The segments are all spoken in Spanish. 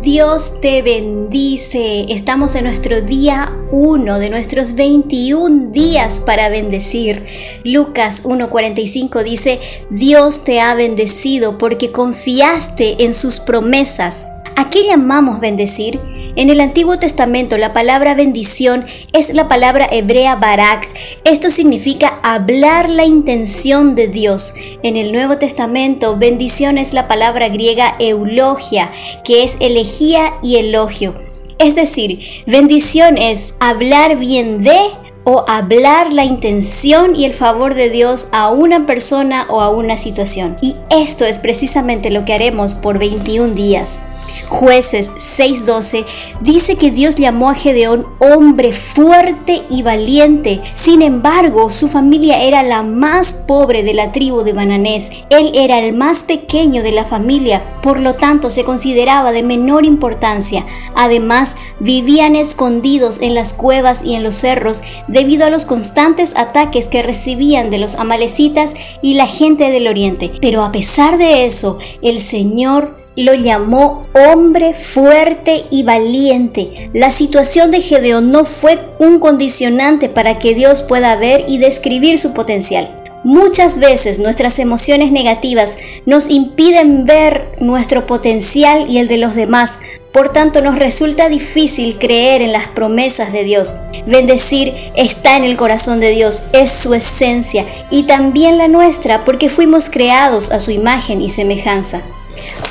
Dios te bendice. Estamos en nuestro día 1 de nuestros 21 días para bendecir. Lucas 1.45 dice, Dios te ha bendecido porque confiaste en sus promesas. ¿A qué llamamos bendecir? En el Antiguo Testamento la palabra bendición es la palabra hebrea barak. Esto significa hablar la intención de Dios. En el Nuevo Testamento bendición es la palabra griega eulogia, que es elegía y elogio. Es decir, bendición es hablar bien de o hablar la intención y el favor de Dios a una persona o a una situación. Y esto es precisamente lo que haremos por 21 días. Jueces 6:12 dice que Dios llamó a Gedeón hombre fuerte y valiente. Sin embargo, su familia era la más pobre de la tribu de Bananés. Él era el más pequeño de la familia, por lo tanto se consideraba de menor importancia. Además, vivían escondidos en las cuevas y en los cerros debido a los constantes ataques que recibían de los amalecitas y la gente del oriente. Pero a pesar de eso, el Señor lo llamó hombre fuerte y valiente. La situación de Gedeón no fue un condicionante para que Dios pueda ver y describir su potencial. Muchas veces nuestras emociones negativas nos impiden ver nuestro potencial y el de los demás, por tanto nos resulta difícil creer en las promesas de Dios. Bendecir está en el corazón de Dios, es su esencia y también la nuestra porque fuimos creados a su imagen y semejanza.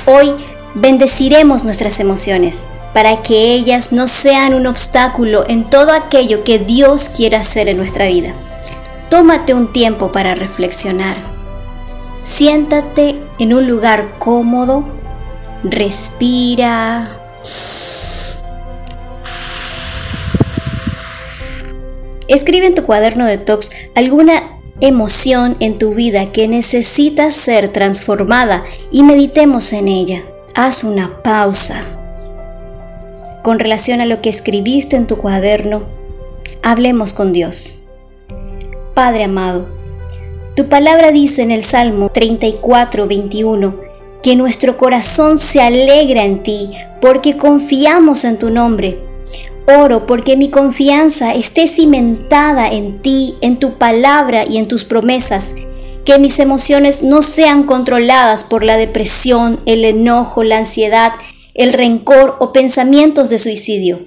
Hoy bendeciremos nuestras emociones para que ellas no sean un obstáculo en todo aquello que Dios quiera hacer en nuestra vida. Tómate un tiempo para reflexionar. Siéntate en un lugar cómodo, respira. Escribe en tu cuaderno de talks alguna emoción en tu vida que necesita ser transformada y meditemos en ella. Haz una pausa. Con relación a lo que escribiste en tu cuaderno, hablemos con Dios. Padre amado, tu palabra dice en el Salmo 34, 21, que nuestro corazón se alegra en ti porque confiamos en tu nombre. Oro porque mi confianza esté cimentada en ti, en tu palabra y en tus promesas. Que mis emociones no sean controladas por la depresión, el enojo, la ansiedad, el rencor o pensamientos de suicidio.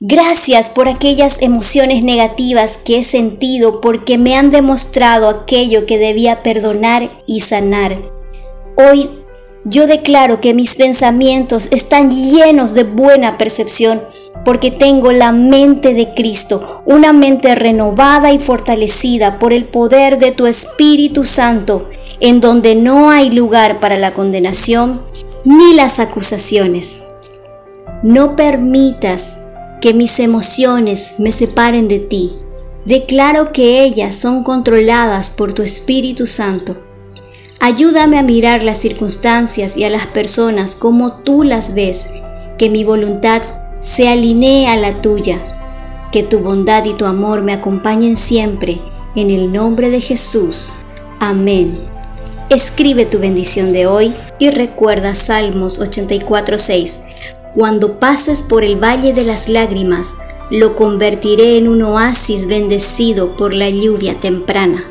Gracias por aquellas emociones negativas que he sentido porque me han demostrado aquello que debía perdonar y sanar. Hoy yo declaro que mis pensamientos están llenos de buena percepción porque tengo la mente de Cristo, una mente renovada y fortalecida por el poder de tu Espíritu Santo, en donde no hay lugar para la condenación ni las acusaciones. No permitas que mis emociones me separen de ti. Declaro que ellas son controladas por tu Espíritu Santo Ayúdame a mirar las circunstancias y a las personas como tú las ves, que mi voluntad se alinee a la tuya, que tu bondad y tu amor me acompañen siempre, en el nombre de Jesús. Amén. Escribe tu bendición de hoy y recuerda Salmos 84:6. Cuando pases por el valle de las lágrimas, lo convertiré en un oasis bendecido por la lluvia temprana.